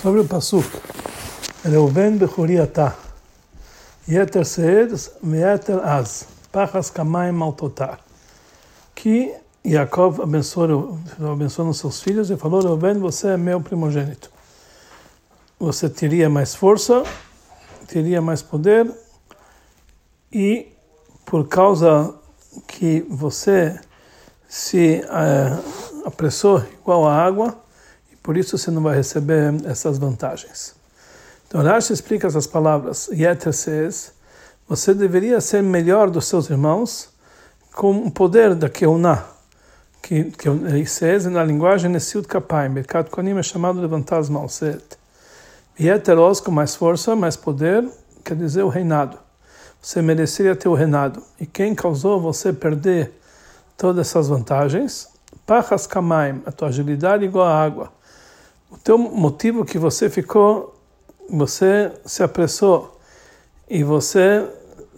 sobre o Pasuk. Reuven Bechuriata. Yeter Seed Meeter Az. Pachas Kamaim Maltotar. Que Yaakov abençoou, abençoou seus filhos e falou: Reuven, você é meu primogênito. Você teria mais força, teria mais poder e por causa que você se uh, apressou igual a água, por isso você não vai receber essas vantagens. Então Rashi explica essas palavras. Yeter você deveria ser melhor dos seus irmãos com o poder da Keuná. Que, que says, na linguagem Nesiut Kapayim, Birkat Konim é chamado levantar as mãos. Yeteros, com mais força, mais poder, quer dizer o reinado. Você mereceria ter o reinado. E quem causou você perder todas essas vantagens? Pachas Kamaim, a tua agilidade igual à água o teu motivo que você ficou, você se apressou e você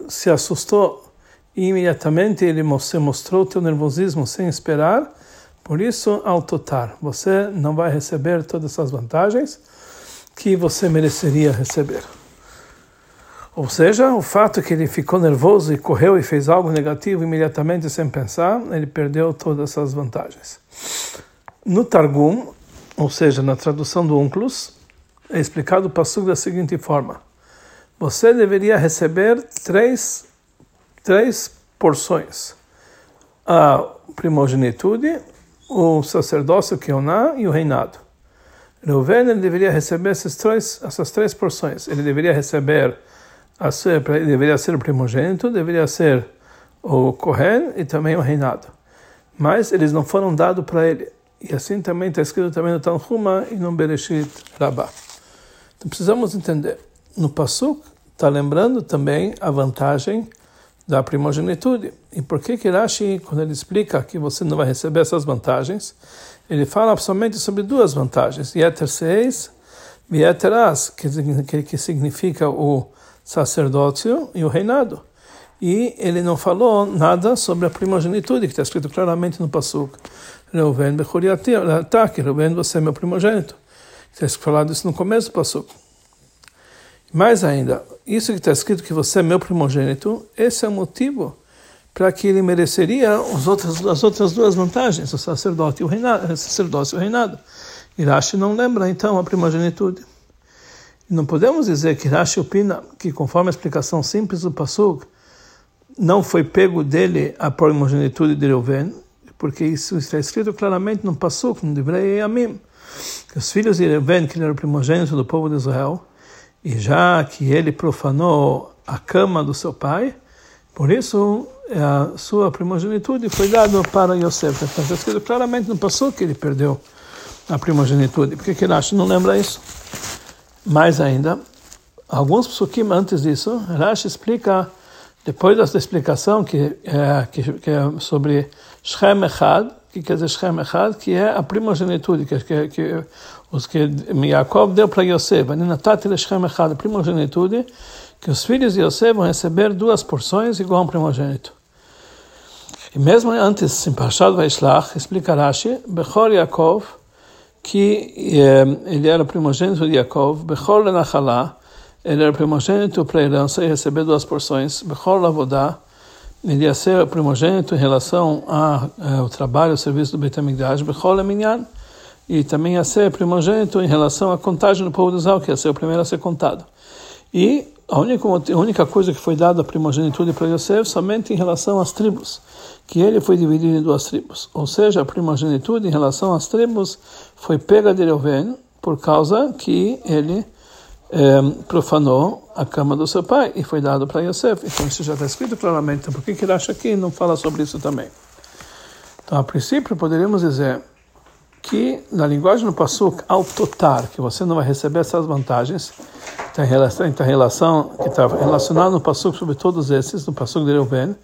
se assustou e imediatamente ele você mostrou teu nervosismo sem esperar, por isso ao totar você não vai receber todas essas vantagens que você mereceria receber. Ou seja, o fato que ele ficou nervoso e correu e fez algo negativo imediatamente sem pensar, ele perdeu todas essas vantagens. No Targum, ou seja, na tradução do Unclus, é explicado o passo da seguinte forma: Você deveria receber três, três porções: a primogenitude, o sacerdócio Keoná e o reinado. Reuven deveria receber essas três, essas três porções. Ele deveria receber, a ser, ele deveria ser o primogênito, deveria ser o Kohen e também o reinado. Mas eles não foram dados para ele. E assim também está escrito também no Tanhuma e no Bereshit Rabbah. Então precisamos entender. No Pasuk está lembrando também a vantagem da primogenitude. E por que que Rashi, quando ele explica que você não vai receber essas vantagens, ele fala somente sobre duas vantagens. Yeter seis e Yeter as, que, que significa o sacerdócio e o reinado. E ele não falou nada sobre a primogenitude, que está escrito claramente no Pasuk. Reuven Bechuriatak, Reuven, você é meu primogênito. Está falado isso no começo do Pasuk. Mais ainda, isso que está escrito que você é meu primogênito, esse é o motivo para que ele mereceria os outros, as outras duas vantagens, o sacerdote e o reinado, o sacerdócio e o reinado. Irashi não lembra então a primogenitude. Não podemos dizer que Irashi opina que, conforme a explicação simples do Pasuk, não foi pego dele a primogenitude de Reuven, porque isso está escrito claramente no Pasuk, no Divrei Amim, que os filhos de Reuven, que ele era o primogênito do povo de Israel, e já que ele profanou a cama do seu pai, por isso a sua primogenitude foi dada para Yosef. Então está escrito claramente no Pasuk que ele perdeu a primogenitude. Por que, que ele acha? Não lembra isso? Mais ainda, alguns psukim antes disso, Rashi explica depois dessa explicação que é, que, que é sobre Shem Echad, que quer dizer Shem Echad, que é a primogenitude, que, que, que os que Yaakov deu para Yosef, Shem Echad, a primogenitude, que os filhos de Yosef vão receber duas porções igual a um primogênito. E mesmo antes, em Pashad Vaishlach, explica Rashi, Bechor Yaakov, que eh, ele era primogênito de Yaakov, Bechor Lenachalá, ele era primogênito para a herança e receber duas porções. Bechor Lavodá, ele ia ser primogênito em relação ao eh, trabalho, ao serviço do Beit HaMikdash. E também ia ser primogênito em relação à contagem do povo de Israel, que ia ser o primeiro a ser contado. E a única, a única coisa que foi dada a primogenitude para Yosef somente em relação às tribos, que ele foi dividido em duas tribos. Ou seja, a primogenitude em relação às tribos foi pega de Reuven por causa que ele é, profanou a cama do seu pai e foi dado para Yosef. Então isso já está escrito claramente. Então por que, que ele acha que não fala sobre isso também? Então, a princípio, poderíamos dizer que na linguagem do Passuk, ao totar, que você não vai receber essas vantagens, tem relação, tem relação que está relacionado no Passuk sobre todos esses, no Passuk de Reuven,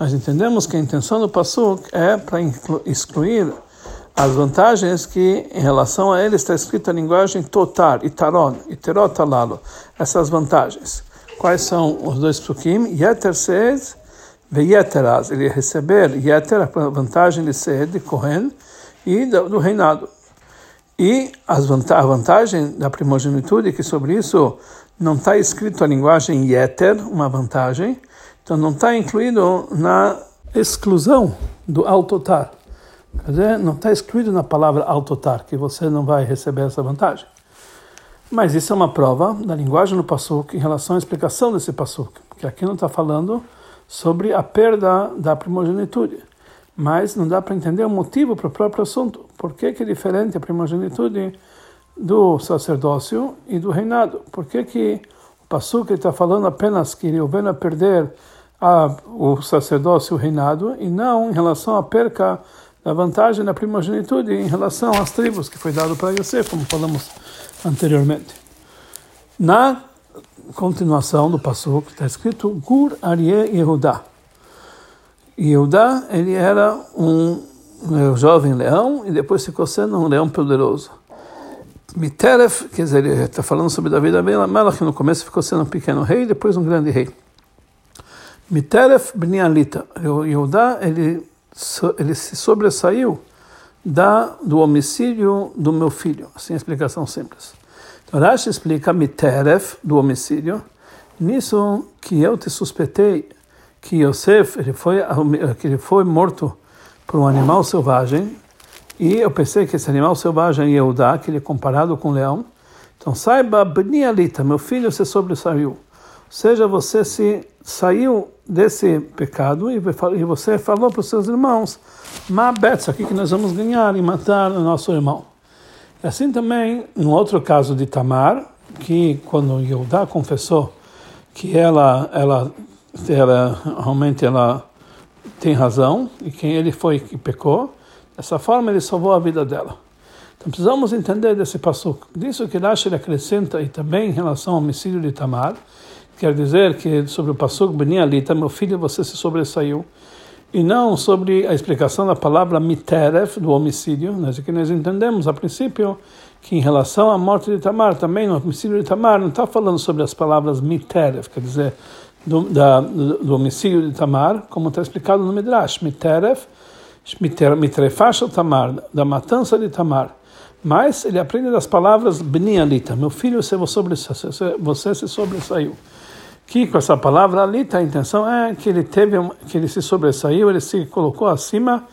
nós entendemos que a intenção do Passuk é para excluir as vantagens que, em relação a ele, está escrita a linguagem totar, itaron, iterotalalo. Essas vantagens. Quais são os dois psukim? Yeter sed ve yeteraz. Ele receber yeter, a vantagem de ser de Kohen, e do, do reinado. E as vanta a vantagem da primogenitude que sobre isso não está escrito a linguagem yeter, uma vantagem, então não está incluído na exclusão do autotar. Quer dizer, não está excluído na palavra autotar, que você não vai receber essa vantagem. Mas isso é uma prova da linguagem do Passuk em relação à explicação desse Passuk, que aqui não está falando sobre a perda da primogenitude. Mas não dá para entender o motivo para o próprio assunto. Por que, que é diferente a primogenitude do sacerdócio e do reinado? Por que, que o Passuk está falando apenas que Reuven a perder a, o sacerdócio e o reinado e não em relação à perca da vantagem da primogenitude em relação às tribos que foi dado para Yosef, como falamos anteriormente. Na continuação do Passuk está escrito Gur Arie Yehudá. Yehudá, ele era um, um jovem leão e depois ficou sendo um leão poderoso. Miteref, quer dizer, ele está falando sobre Davi Amelach, que no começo ficou sendo um pequeno rei depois um grande rei. Miteref Bnialita. Yehudá, ele, ele se sobressaiu da, do homicídio do meu filho. Assim, explicação simples. Então, Rashi explica Miteref, do homicídio, nisso que eu te suspeitei que Yosef ele foi, que ele foi morto por um animal selvagem, e eu pensei que esse animal selvagem é Yehudá, que ele é comparado com um leão. Então saiba, Benialita, meu filho se sobressaiu. Seja, você se saiu desse pecado e você falou para os seus irmãos, Mabetz, aqui que nós vamos ganhar e matar o nosso irmão. Assim também, no outro caso de Tamar, que quando Yehudá confessou que ela, ela, ela realmente ela tem razão e quem ele foi que pecou, dessa forma ele salvou a vida dela. Então precisamos entender desse passo. Disso que Rashi acrescenta e também em relação ao homicídio de Tamar, quer dizer que sobre o Passuk Beni Alita, meu filho, você se sobressaiu, e não sobre a explicação da palavra miteref, do homicídio, nós aqui nós entendemos a princípio que em relação à morte de Tamar, também no homicídio de Tamar, não está falando sobre as palavras miteref, quer dizer, do, da, do, homicídio de Tamar, como está explicado no Midrash, miteref, mitrefash Tamar, da matança de Tamar. Mas ele aprende das palavras Bnialita, meu filho, você, você se sobressaiu que com essa palavra ali tá, a intenção? É que ele teve que ele se sobressaiu ele se colocou acima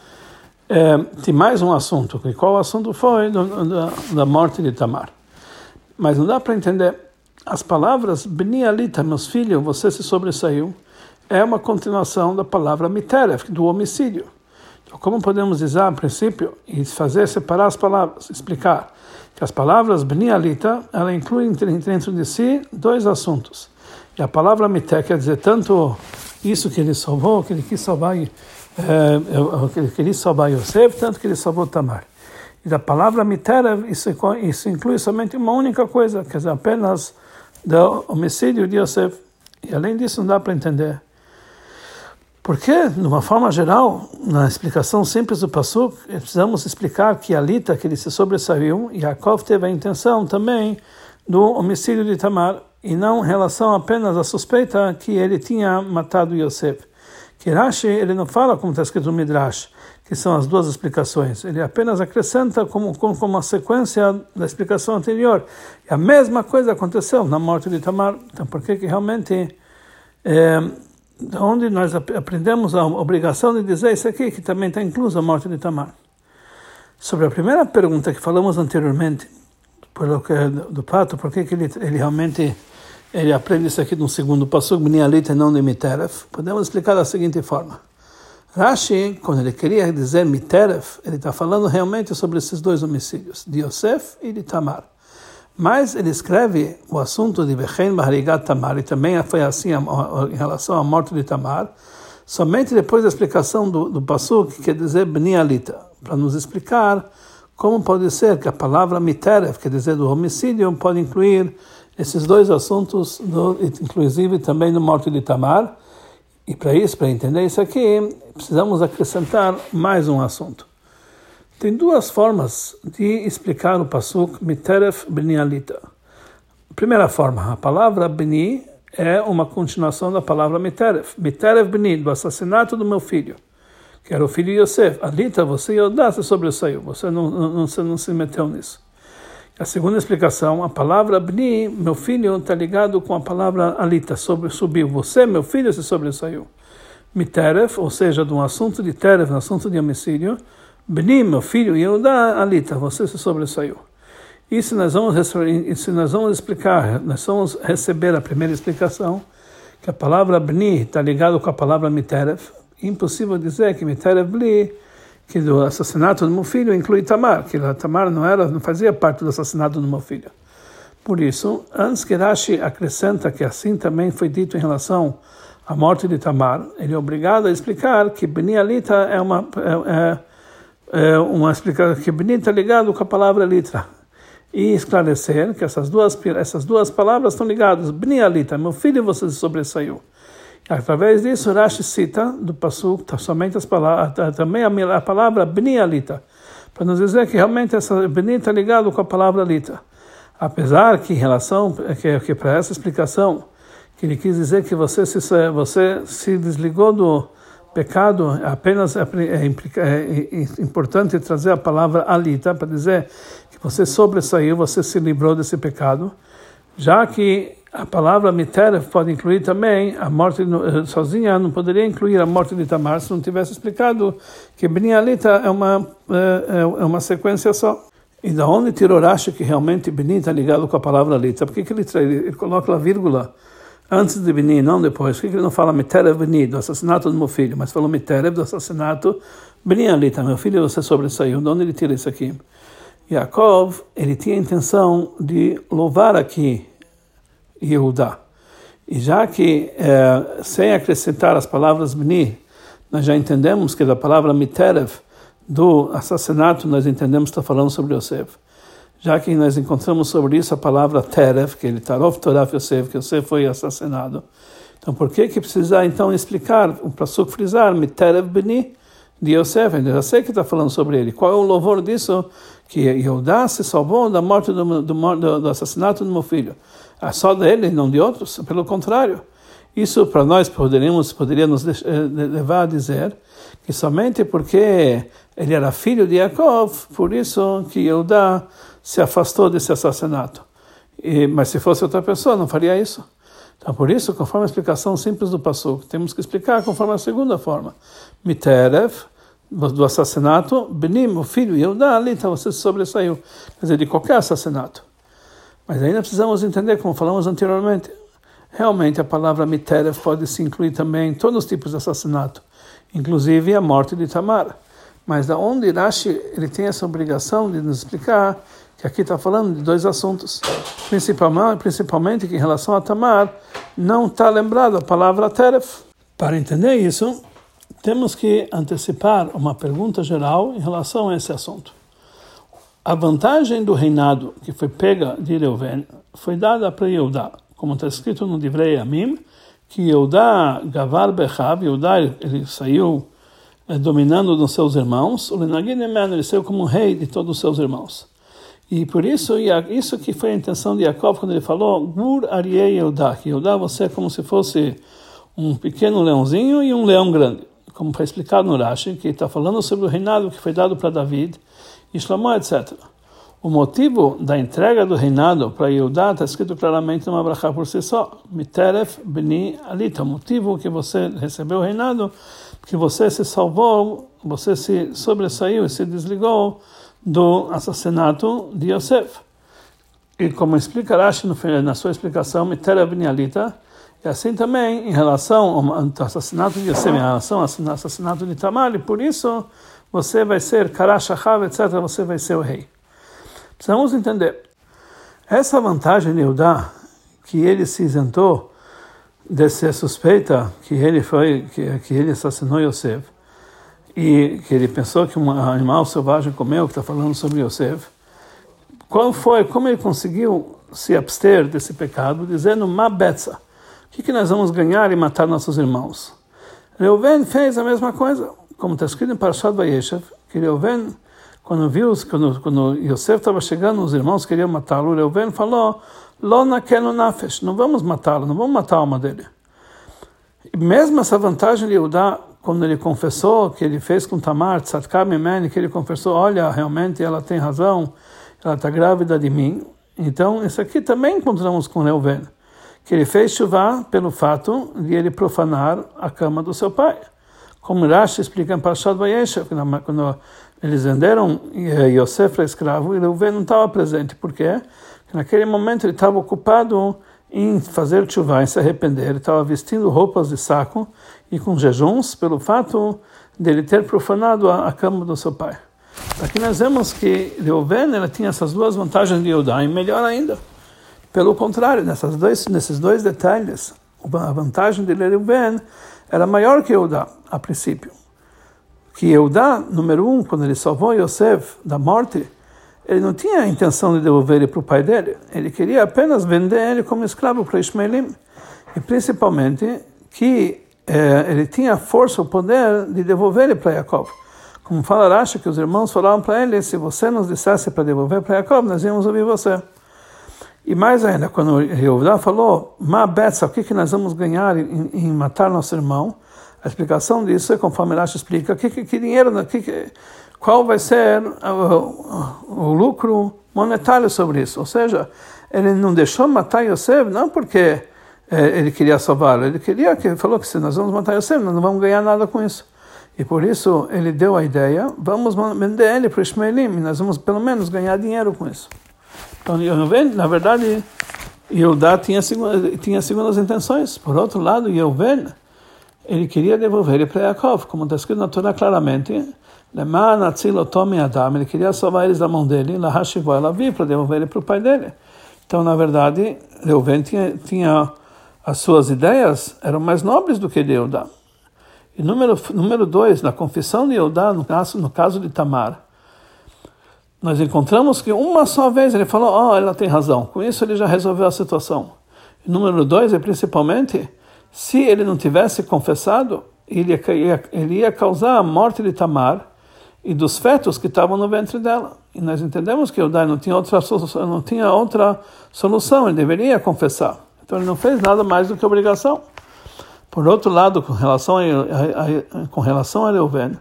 é, de mais um assunto. E qual assunto foi? Do, da, da morte de Tamar. Mas não dá para entender. As palavras Bni Alita meus filhos você se sobressaiu é uma continuação da palavra Miteref do homicídio. Então como podemos dizer a princípio e fazer separar as palavras explicar que as palavras Bni Alita ela inclui dentro de si dois assuntos e a palavra mité quer dizer tanto isso que ele salvou, que ele quis salvar, é, que ele queria salvar Yosef, tanto que ele salvou Tamar. E da palavra mitera, isso, isso inclui somente uma única coisa, quer dizer, apenas do homicídio de Yosef. E além disso, não dá para entender. Porque, de uma forma geral, na explicação simples do Passuk, precisamos explicar que Alita, que ele se sobressaiu, Yaakov teve a intenção também do homicídio de Tamar e não em relação apenas à suspeita que ele tinha matado Yosef. Que ele não fala como está escrito no Midrash, que são as duas explicações. Ele apenas acrescenta como, como, como uma sequência da explicação anterior. E a mesma coisa aconteceu na morte de Tamar. Então, por que que realmente... É, onde nós aprendemos a obrigação de dizer isso aqui, que também está incluso a morte de Tamar. Sobre a primeira pergunta que falamos anteriormente, pelo que, do pato, por que, ele, ele realmente ele aprende isso aqui no segundo passo, Bnialit e não de Miteref, podemos explicar da seguinte forma. Rashi, quando ele queria dizer Miteref, ele está falando realmente sobre esses dois homicídios, de Yosef e de Tamar. Mas ele escreve o assunto de Bechen Baharigat Tamar, e também foi assim em relação à morte de Tamar, somente depois da explicação do, do que quer dizer Bnialita, para nos explicar como pode ser que a palavra Miteref, quer dizer do homicídio, pode incluir esses dois assuntos, do, inclusive também no morte de Tamar. E para isso, para entender isso aqui, precisamos acrescentar mais um assunto. Tem duas formas de explicar o pasuk Miteref Benialita. Primeira forma, a palavra Beni é uma continuação da palavra Miteref. Miteref Beni, do assassinato do meu filho, que era o filho de Yosef. Alita, você Yodá se sobressaiu, você não, não, você não se meteu nisso. A segunda explicação, a palavra Bni, meu filho, está ligado com a palavra Alita, sobre, subiu. Você, meu filho, se sobressaiu. Miteref, ou seja, de um assunto de Teref, um assunto de homicídio. Bni, meu filho, Yehuda, Alita, você se sobressaiu. Se nós vamos, se nós vamos explicar, nós vamos receber a primeira explicação, que a palavra Bni está ligado com a palavra Miteref. Impossível dizer que Miteref Bli que do assassinato do meu filho inclui Tamar, que Tamar não era, não fazia parte do assassinato do meu filho. Por isso, antes que Rashi acrescenta que assim também foi dito em relação à morte de Tamar, ele é obrigado a explicar que Beni Alita é uma é, é, é uma explicação que Beni está ligado com a palavra litra e esclarecer que essas duas essas duas palavras estão ligadas. Beni Alita, meu filho, você se sobressaiu. Através disso, Rashi cita do Pasuk tá, somente as palavras, também a, palavra Bni Alita, para nos dizer que realmente essa Bni está ligado com a palavra Alita. Apesar que em relação, que, que para essa explicação, que ele quis dizer que você se, você se desligou do pecado, apenas é, é, é, é importante trazer a palavra Alita, para dizer que você sobressaiu, você se livrou desse pecado, já que a palavra Miteref pode incluir também a morte eh, sozinha, não poderia incluir a morte de Tamar se não tivesse explicado que Bni Alita é uma, eh, é, é uma sequência só. E da onde tirou Rashi que realmente Bni está ligado com a palavra Alita? Por que, que ele, ele coloca a vírgula antes de Bni, não depois? Por que, que ele não fala Miterev Bni, do assassinato do meu filho, mas falou Miterev do assassinato Bni Alita, meu filho, você sobressaiu. De onde ele tira isso aqui? Yaakov, ele tinha a intenção de louvar aqui Yehudá. E já que, é, sem acrescentar as palavras Bni, nós já entendemos que da palavra Miterev, do assassinato, nós entendemos que está falando sobre Yosef. Já que nós encontramos sobre isso a palavra Terev, que ele Tarov Toraf Yosef, que Yosef foi assassinado. Então, por que que precisa então explicar, para frisar, Miterev Bni, de Yosef? Eu sei que está falando sobre ele. Qual é o louvor disso? Que Yehudá se salvou da morte do, do, do, do assassinato do meu filho é só dele, não de outros. Pelo contrário, isso para nós poderíamos poderia nos eh, levar a dizer que somente porque ele era filho de Yaakov, por isso que Yehudá se afastou desse assassinato. E, mas se fosse outra pessoa, não faria isso. Então, por isso, conforme a explicação simples do Passuk, temos que explicar conforme a segunda forma. Miterev, do assassinato, Benim, o filho Yehudá, ali, então você sobressaiu. Quer dizer, de qualquer assassinato. Mas ainda precisamos entender, como falamos anteriormente, realmente a palavra Miterev pode se incluir também em todos os tipos de assassinato, inclusive a morte de Tamar. Mas da onde Rashi ele tem essa obrigação de nos explicar que aqui está falando de dois assuntos, principalmente, principalmente que em relação a Tamar não está lembrada a palavra Teref. Para entender isso, temos que antecipar uma pergunta geral em relação a esse assunto. A vantagem do reinado que foi pega de Reuven foi dada para Yehudá, como está escrito no Divrei Amim, que Yehudá Gavar Bechav, Yehudá ele saiu eh, dominando nos seus irmãos, o Lenagin ele saiu como rei de todos os seus irmãos. E por isso, isso que foi a intenção de Jacob quando ele falou, Gur Ariei Yehudá, que você é como se fosse um pequeno leãozinho e um leão grande. Como foi explicado no Rashi, que está falando sobre o reinado que foi dado para David, e etc. O motivo da entrega do reinado para Yehudá está escrito claramente numa brachá por si só. Miteref beni alita. O motivo que você recebeu o reinado, que você se salvou, você se sobressaiu e se desligou do assassinato de Yosef. E como explica Rashi na sua explicação, Miteref beni alita, e assim também em relação ao assassinato de Yosef, em relação ao assassinato de Tamar, e por isso você vai ser Karashachav, etc., você vai ser o rei. Precisamos entender. Essa vantagem de Eudá, que ele se isentou de ser suspeita que ele foi que, que ele assassinou Yosef e que ele pensou que um animal selvagem comeu, que está falando sobre Yosef, qual foi, como ele conseguiu se abster desse pecado, dizendo Mabetza, o que, que nós vamos ganhar em matar nossos irmãos? Reuven fez a mesma coisa como está escrito em Parashat Vayeshev, que Reuven, quando viu, quando, quando Yosef estava chegando, os irmãos queriam matá-lo, Reuven falou, Lo nakenu nafesh, não vamos matá-lo, não vamos matar a alma dele. E mesmo essa vantagem de Yehudá, quando ele confessou que ele fez com Tamar, Tzadkar Mimeni, que ele confessou, olha, realmente ela tem razão, ela está grávida de mim. Então, isso aqui também encontramos com Reuven, que ele fez chuva pelo fato de ele profanar a cama do seu pai. Como Rashi explica em Parashat Vayeshev, quando eles venderam Yosef para escravo, Reuven não estava presente. Por quê? Porque naquele momento ele estava ocupado em fazer chuva, em se arrepender. Ele estava vestindo roupas de saco e com jejuns pelo fato de ele ter profanado a, a cama do seu pai. Aqui nós vemos que Reuven ela tinha essas duas vantagens de Yudá, e melhor ainda. Pelo contrário, nessas dois, nesses dois detalhes, a vantagem de Reuven era maior que Yudá, a princípio. Que Yudá, número um, quando ele salvou Yosef da morte, ele não tinha a intenção de devolver ele para o pai dele. Ele queria apenas vender ele como escravo para Ismaelim. E principalmente que eh, ele tinha a força, o poder de devolver ele para Jacob. Como fala Rashi, que os irmãos falaram para ele, se você nos dissesse para devolver para Jacob, nós íamos ouvir você. E mais ainda, quando Yehuda falou, Ma Betsa, o que, que nós vamos ganhar em, em, matar nosso irmão? A explicação disso é conforme Rashi explica, que, que, que dinheiro, que, qual vai ser o, o, o, lucro monetário sobre isso? Ou seja, ele não deixou matar Yosef, não porque ele queria salvá-lo, ele queria que ele falou que se nós vamos matar Yosef, nós não vamos ganhar nada com isso. E por isso ele deu a ideia, vamos vender ele para o nós vamos pelo menos ganhar dinheiro com isso. Então, na verdade, Yehudá tinha, tinha segundas intenções. Por outro lado, Yehuvén, ele queria devolver ele para Yaakov, como está escrito na Torá claramente, ele queria salvar eles da mão dele, ela para devolver ele para o pai dele. Então, na verdade, Reuven tinha, tinha as suas ideias eram mais nobres do que de Yehudá. E número, número dois, na confissão de Eudá, no caso, no caso de Tamar, nós encontramos que uma só vez ele falou, oh, ela tem razão. Com isso ele já resolveu a situação. E número dois é principalmente, se ele não tivesse confessado, ele ia, ele ia causar a morte de Tamar e dos fetos que estavam no ventre dela. E nós entendemos que Eudá não tinha outra não tinha outra solução, ele deveria confessar. Então ele não fez nada mais do que obrigação. Por outro lado, com relação a, a, a com relação a Reuven,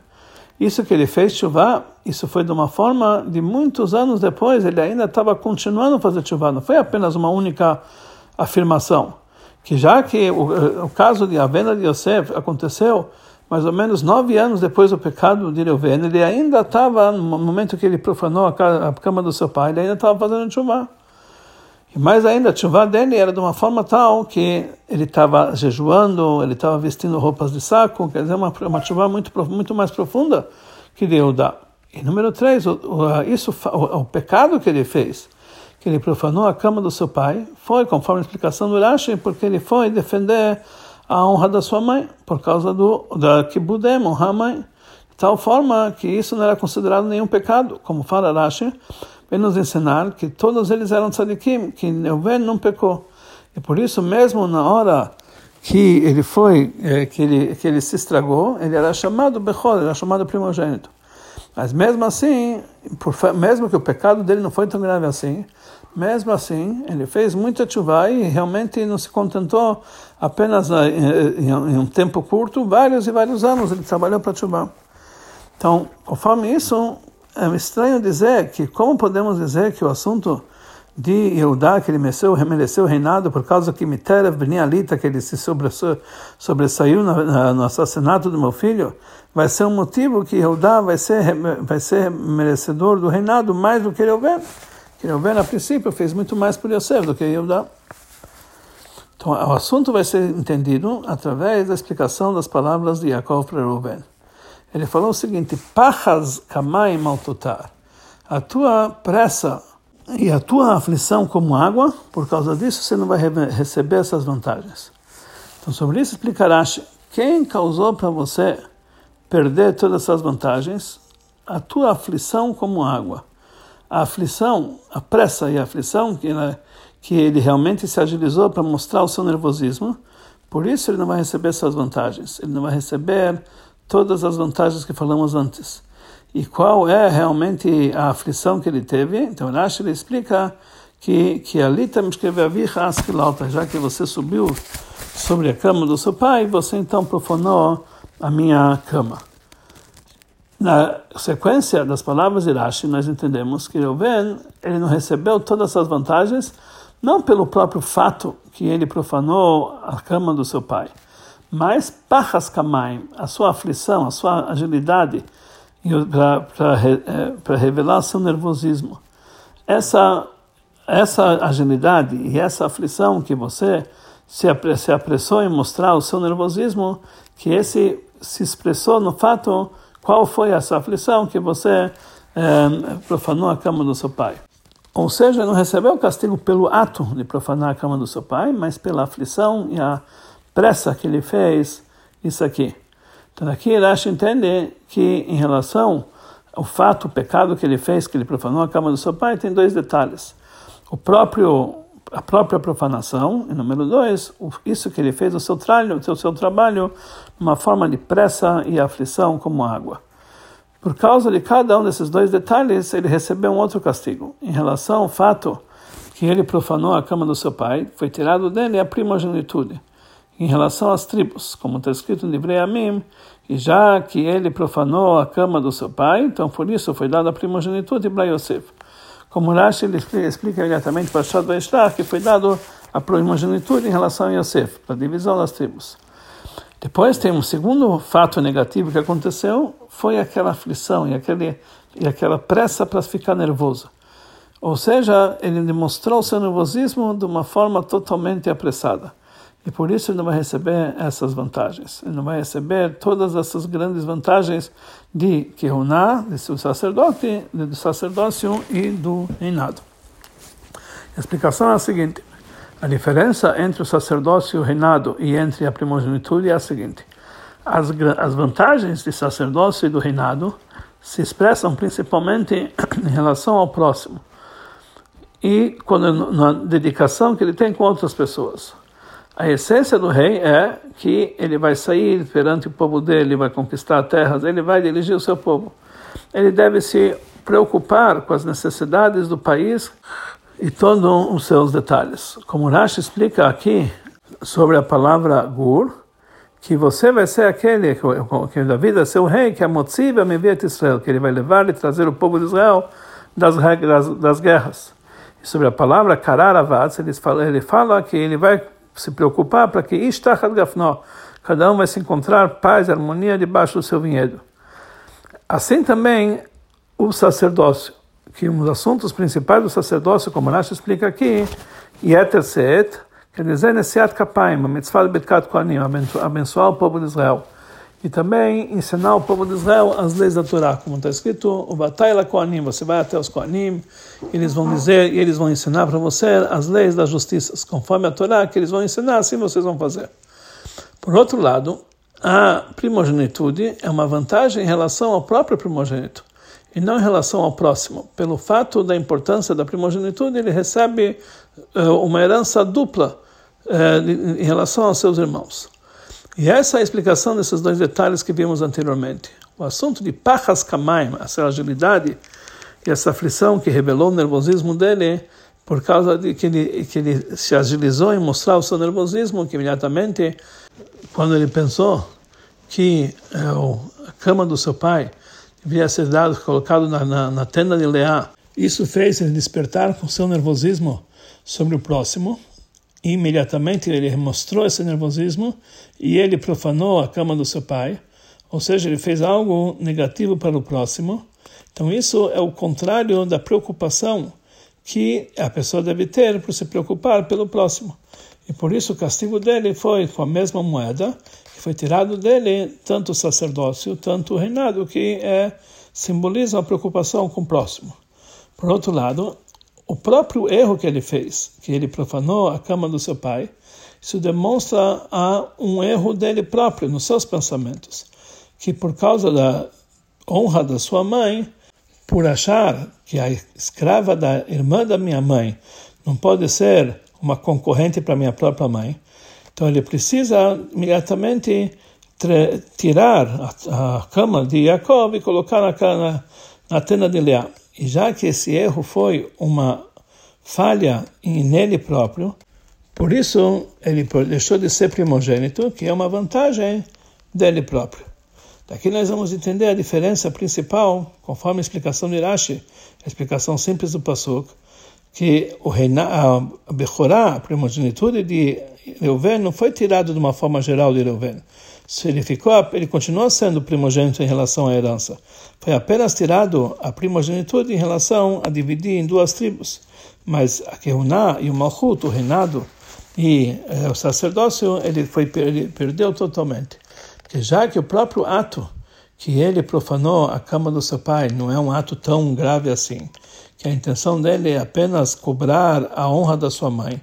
isso que ele fez chuva, isso foi de uma forma de muitos anos depois, ele ainda estava continuando a fazer chuva, não foi apenas uma única afirmação. Que já que o, o caso de a venda de Yosef aconteceu mais ou menos nove anos depois do pecado de Reuven, ele ainda estava, no momento que ele profanou a, cama do seu pai, ele ainda estava fazendo chuva. E mais ainda, a chuva dele era de uma forma tal que ele estava jejuando, ele estava vestindo roupas de saco, quer dizer, uma, uma chuva muito, muito mais profunda que Deus dá. E número três, o, o, isso, o, o, pecado que ele fez, que ele profanou a cama do seu pai, foi, conforme a explicação do Rashi, porque ele foi defender a honra da sua mãe, por causa do da kibudem, honrar a mãe. De tal forma que isso não era considerado nenhum pecado, como fala Rashi, vem nos ensinar que todos eles eram tzadikim, que Neuven não pecou. E por isso, mesmo na hora que ele foi, é, que, ele, que ele se estragou, ele era chamado Bechor, era chamado primogênito. Mas mesmo assim, por, mesmo que o pecado dele não foi tão grave assim, mesmo assim, ele fez muita chuva e realmente não se contentou apenas em um tempo curto, vários e vários anos ele trabalhou para chuva. Então, conforme isso, é estranho dizer que, como podemos dizer que o assunto de Yehudá, que ele mereceu, mereceu o reinado por causa que Miterev Ben Alita, que ele se sobressaiu no assassinato do meu filho, vai ser um motivo que Yehudá vai ser, vai ser merecedor do reinado mais do que Reuven. Que Reuven, a princípio, fez muito mais por Yosef do que Yehudá. Então, o assunto vai ser entendido através da explicação das palavras de Yaakov para Reuven. Ele falou o seguinte: Pachas kamai maltotar. A tua pressa e a tua aflição como água, por causa disso você não vai receber essas vantagens. Então, sobre isso explicará quem causou para você perder todas essas vantagens, a tua aflição como água. A aflição, a pressa e a aflição, que, que ele realmente se agilizou para mostrar o seu nervosismo, por isso ele não vai receber essas vantagens. Ele não vai receber todas as vantagens que falamos antes. E qual é realmente a aflição que ele teve? Então, Rashi ele explica que que ali temos que ver a já que você subiu sobre a cama do seu pai, você então profanou a minha cama. Na sequência das palavras de Rashi, nós entendemos que Reuven, ele não recebeu todas essas vantagens, não pelo próprio fato que ele profanou a cama do seu pai, mas Pachas Kamaim, a sua aflição, a sua agilidade, para eh, revelar seu nervosismo. Essa, essa agilidade e essa aflição que você se, apressou em mostrar o seu nervosismo, que esse se expressou no fato qual foi essa aflição que você eh, profanou a cama do seu pai. Ou seja, não recebeu o castigo pelo ato de profanar a cama do seu pai, mas pela aflição e a pressa que ele fez isso aqui. Então aqui Rashi entende que em relação ao fato, o pecado que ele fez, que ele profanou a cama do seu pai, tem dois detalhes. O próprio a própria profanação, e número dois, isso que ele fez, o seu trabalho, o seu trabalho, uma forma de pressa e aflição como água. Por causa de cada um desses dois detalhes, ele recebeu um outro castigo. Em relação ao fato que ele profanou a cama do seu pai, foi tirado dele a primogenitude. Em relação às tribos, como está escrito em Livrei Amim, e já que ele profanou a cama do seu pai, então por isso foi dada a primogenitude para Yosef. Como Rashi ele explica imediatamente para Shad Vaishlach, que foi dado a primogenitude em relação a Yosef, para a divisão das tribos. Depois tem um segundo fato negativo que aconteceu, foi aquela aflição e, aquele, e aquela pressa para ficar nervoso. Ou seja, ele demonstrou seu nervosismo de uma forma totalmente apressada. E por isso ele não vai receber essas vantagens. Ele não vai receber todas essas grandes vantagens de Kehuná, de seu sacerdote, do sacerdócio e do reinado. A explicação é a seguinte: a diferença entre o sacerdócio e o reinado e entre a primogenitura é a seguinte: as, as vantagens do sacerdócio e do reinado se expressam principalmente em relação ao próximo e quando, na dedicação que ele tem com outras pessoas. A essência do rei é que ele vai sair perante o povo dele, vai conquistar terras, ele vai dirigir o seu povo. Ele deve se preocupar com as necessidades do país e todos os seus detalhes. Como Rashi explica aqui sobre a palavra gur, que você vai ser aquele que Davi vai ser o rei, que é motiva me Israel, que ele vai levar e trazer o povo de Israel das das guerras. E sobre a palavra kararavat, ele fala, ele fala que ele vai se preocupar para que cada um vai se encontrar paz e harmonia debaixo do seu vinhedo. Assim também o sacerdócio, que um dos assuntos principais do sacerdócio, como Rashi explica aqui, Yeter Seet, quer dizer Nesiat Kapaim, a mitzvah de Betkat Kohanim, abençoar o povo de Israel. E também ensinar o povo de Israel as leis da Torá, como está escrito, o Bataila Kohanim, você vai até os Kohanim, eles vão dizer e eles vão ensinar para você as leis das justiças, conforme a Torá que eles vão ensinar, assim vocês vão fazer. Por outro lado, a primogenitude é uma vantagem em relação ao próprio primogênito e não em relação ao próximo. Pelo fato da importância da primogenitude, ele recebe uh, uma herança dupla uh, em relação aos seus irmãos. E essa é a explicação desses dois detalhes que vimos anteriormente. O assunto de Pachas Kamaim, essa agilidade e essa aflição que revelou o nervosismo dele, por causa de que ele, que ele se agilizou em mostrar o seu nervosismo, que imediatamente, quando ele pensou que é, a cama do seu pai devia ser dado, colocado na, na, na tenda de Leá, isso fez ele despertar com seu nervosismo sobre o próximo, imediatamente ele mostrou esse nervosismo e ele profanou a cama do seu pai, ou seja, ele fez algo negativo para o próximo. Então isso é o contrário da preocupação que a pessoa deve ter por se preocupar pelo próximo. E por isso o castigo dele foi com a mesma moeda, que foi tirado dele tanto o sacerdócio, tanto o reinado, que é, simboliza a preocupação com o próximo. Por outro lado, o próprio erro que ele fez, que ele profanou a cama do seu pai, isso demonstra a um erro dele próprio nos seus pensamentos, que por causa da honra da sua mãe, por achar que a escrava da irmã da minha mãe não pode ser uma concorrente para minha própria mãe, então ele precisa imediatamente tirar a, a, cama de Jacob e colocar na, na, na tenda de Leá. E já que esse erro foi uma falha nele próprio, por isso ele deixou de ser primogênito, que é uma vantagem dele próprio. Daqui nós vamos entender a diferença principal, conforme a explicação de Rashi, a explicação simples do Pasuk, que o reina, a Bechorá, a primogenitude de Reuven, não foi tirado de uma forma geral de Reuven. Ele, ficou, ele continua sendo primogênito em relação à herança. Foi apenas tirado a primogenitude em relação a dividir em duas tribos. Mas a Kehuná e o Malchut, o reinado e eh, o sacerdócio, ele foi ele perdeu totalmente. Porque já que o próprio ato que ele profanou a cama do seu pai não é um ato tão grave assim, que a intenção dele é apenas cobrar a honra da sua mãe,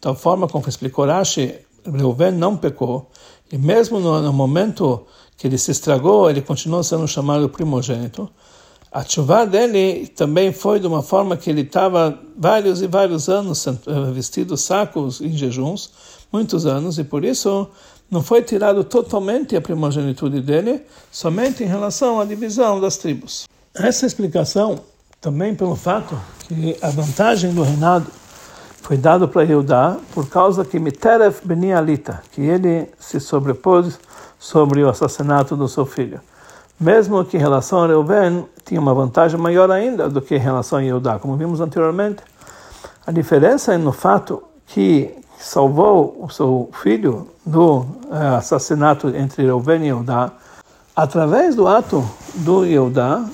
tal forma como explicou Rashi, Reuven não pecou, e mesmo no, no, momento que ele se estragou, ele continuou sendo chamado primogênito. A chuva dele também foi de uma forma que ele estava vários e vários anos eh, vestido sacos em jejuns, muitos anos, e por isso não foi tirado totalmente a primogenitude dele, somente em relação à divisão das tribos. Essa explicação também pelo fato que a vantagem do reinado foi dado para Eudá por causa que Miteref Beni Alita, que ele se sobrepôs sobre o assassinato do seu filho. Mesmo que em relação a Reuven tinha uma vantagem maior ainda do que em relação a Eudá, como vimos anteriormente. A diferença é no fato que salvou o seu filho do eh, assassinato entre Reuven e Eudá, através do ato do Eudá,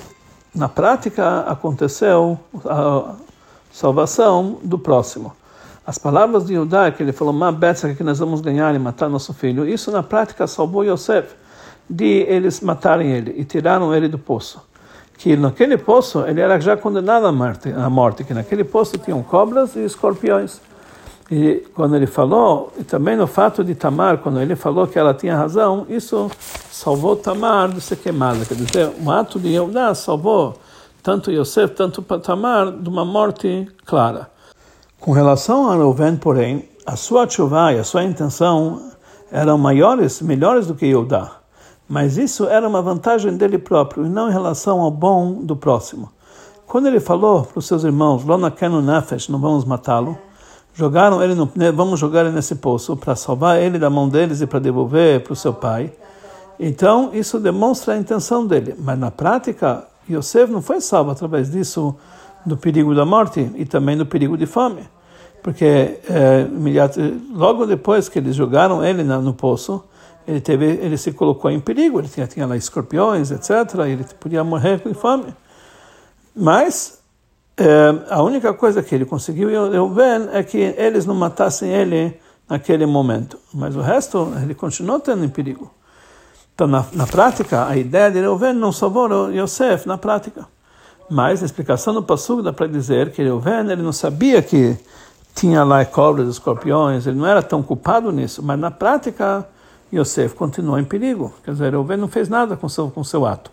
na prática aconteceu a salvação do próximo. As palavras de Yudá, que ele falou, Ma que nós vamos ganhar e matar nosso filho, isso na prática salvou Yosef de eles matarem ele e tiraram ele do poço. Que naquele poço ele era já condenado à morte, à morte que naquele poço tinham cobras e escorpiões. E quando ele falou, e também no fato de Tamar, quando ele falou que ela tinha razão, isso salvou Tamar de ser queimada. Quer dizer, o ato de Yehudá salvou tanto Yosef, tanto Tamar de uma morte clara. Com relação a Reuven, porém, a sua chuva e a sua intenção eram maiores, melhores do que Yehudá. Mas isso era uma vantagem dele próprio e não em relação ao bom do próximo. Quando ele falou para os seus irmãos, Lona Kenu Nefesh, não vamos matá-lo, jogaram ele no, vamos jogar ele nesse poço para salvar ele da mão deles e para devolver para o seu pai. Então, isso demonstra a intenção dele. Mas na prática, Yosef não foi salvo através disso do perigo da morte e também do perigo de fome. Porque é, logo depois que eles jogaram ele no poço, ele, teve, ele se colocou em perigo, ele tinha, tinha lá escorpiões, etc., ele podia morrer com fome. Mas é, a única coisa que ele conseguiu ver é que eles não matassem ele naquele momento. Mas o resto, ele continuou tendo em perigo. Então, na, na prática, a ideia de Reuven não salvou Yosef na prática. Mas a explicação do Passug dá para dizer que Reuven ele não sabia que tinha lá cobras, escorpiões, ele não era tão culpado nisso, mas na prática Yosef continuou em perigo. Quer dizer, Reuven não fez nada com seu, com seu ato.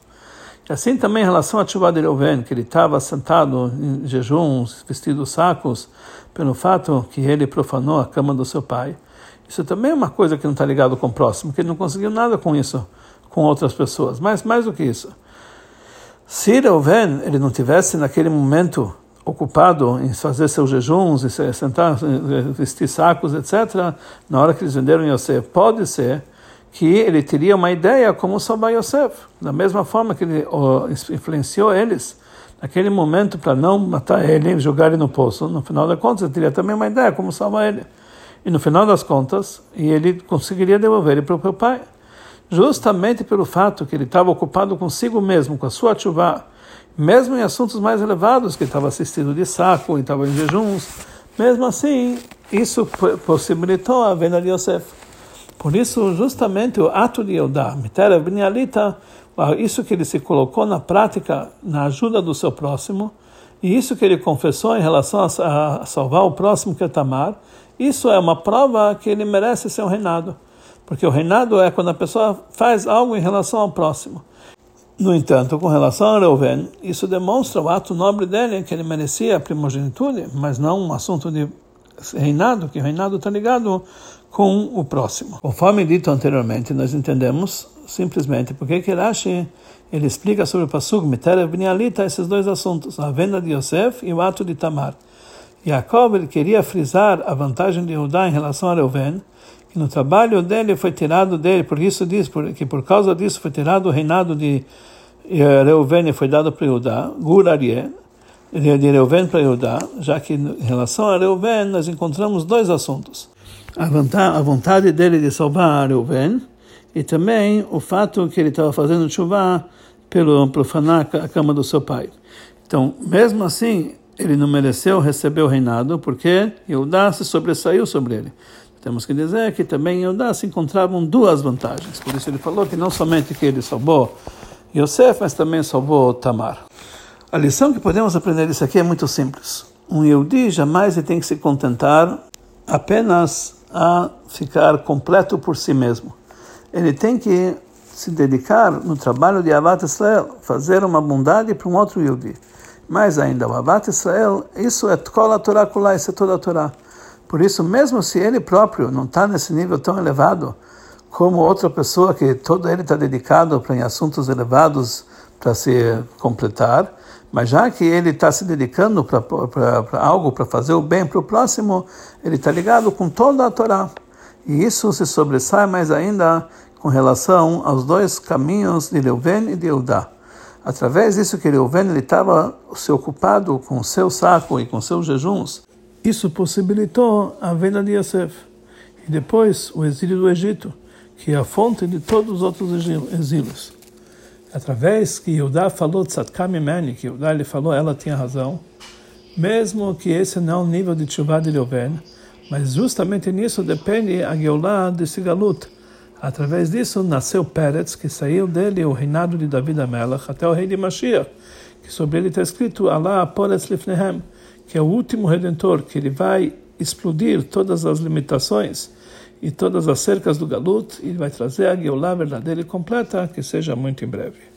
E assim também em relação a Tshuva de Reuven, que ele estava sentado em jejuns, vestido sacos, pelo fato que ele profanou a cama do seu pai. Isso também é uma coisa que não está ligado com o próximo, que ele não conseguiu nada com isso, com outras pessoas. Mas mais do que isso, se Reuven ele não tivesse naquele momento ocupado em fazer seus jejuns, e sentar, vestir sacos, etc., na hora que eles venderam Yosef, pode ser que ele teria uma ideia como salvar Yosef, da mesma forma que ele influenciou eles naquele momento para não matar ele jogar ele no poço. No final das contas, ele teria também uma ideia como salvar ele. E no final das contas, ele conseguiria devolver ele para o seu pai. Justamente pelo fato que ele estava ocupado consigo mesmo, com a sua chuva, mesmo em assuntos mais elevados, que estava assistindo de saco, e estava em jejuns, mesmo assim, isso possibilitou a venda de Yosef. Por isso, justamente o ato de Eudá, Mitera Bnialita, isso que ele se colocou na prática, na ajuda do seu próximo, e isso que ele confessou em relação a, salvar o próximo que é Tamar, isso é uma prova que ele merece ser um reinado. Porque o reinado é quando a pessoa faz algo em relação ao próximo. No entanto, com relação a Reuven, isso demonstra o ato nobre dele, que ele merecia a primogenitude, mas não um assunto de reinado, que o reinado está ligado com o próximo. Conforme dito anteriormente, nós entendemos simplesmente porque que Rashi ele explica sobre o Pasuk, Miterev Bnialita, esses dois assuntos, a venda de Yosef e o ato de Tamar. Jacob ele queria frisar a vantagem de Judá em relação a Reuven, que no trabalho dele foi tirado dele, por isso diz que por causa disso foi tirado o reinado de eh, Reuven e foi dado para Judá, Gurarie, de Reuven para Judá, já que em relação a Reuven nós encontramos dois assuntos. A vontade, a vontade dele de salvar Reuven e também o fato que ele estava fazendo chuva pelo profanar a cama do seu pai. Então, mesmo assim, ele não mereceu receber o reinado porque Judá se sobressaiu sobre ele. Temos que dizer que também em Judá se encontravam duas vantagens. Por isso ele falou que não somente que ele salvou Yosef, mas também salvou Tamar. A lição que podemos aprender disso aqui é muito simples. Um Yehudi jamais tem que se contentar apenas a ficar completo por si mesmo. Ele tem que se dedicar no trabalho de Avat Israel, fazer uma bondade para um outro Yehudi. Mais ainda, o Avat Israel, isso é a Torá Kulá, isso é toda a Torá. Por isso, mesmo se ele próprio não está nesse nível tão elevado, como outra pessoa que todo ele está dedicado para assuntos elevados para se completar, mas já que ele está se dedicando para algo, para fazer o bem para o próximo, ele está ligado com toda a Torá. E isso se sobressai mais ainda com relação aos dois caminhos de Reuven e de Eudá. Através disso que Reuven estava se ocupado com o seu saco e com seus jejuns, isso possibilitou a venda de Yosef. E depois o exílio do Egito que é a fonte de todos os outros exílios. Através que Yudá falou Tzadkam Imani, que Yudá ele falou, ela tinha razão, mesmo que esse não é o nível de Tshuva de Leuven, mas justamente nisso depende a Geulah desse galut. Através disso nasceu Peretz, que saiu dele o reinado de David Amelach até o rei de Mashiach, que sobre ele está escrito Allah Poretz Lifnehem, que é o último redentor, que ele vai explodir todas as limitações e todas as cercas do Galut e vai trazer a Geulah verdadeira e completa, que seja muito em breve.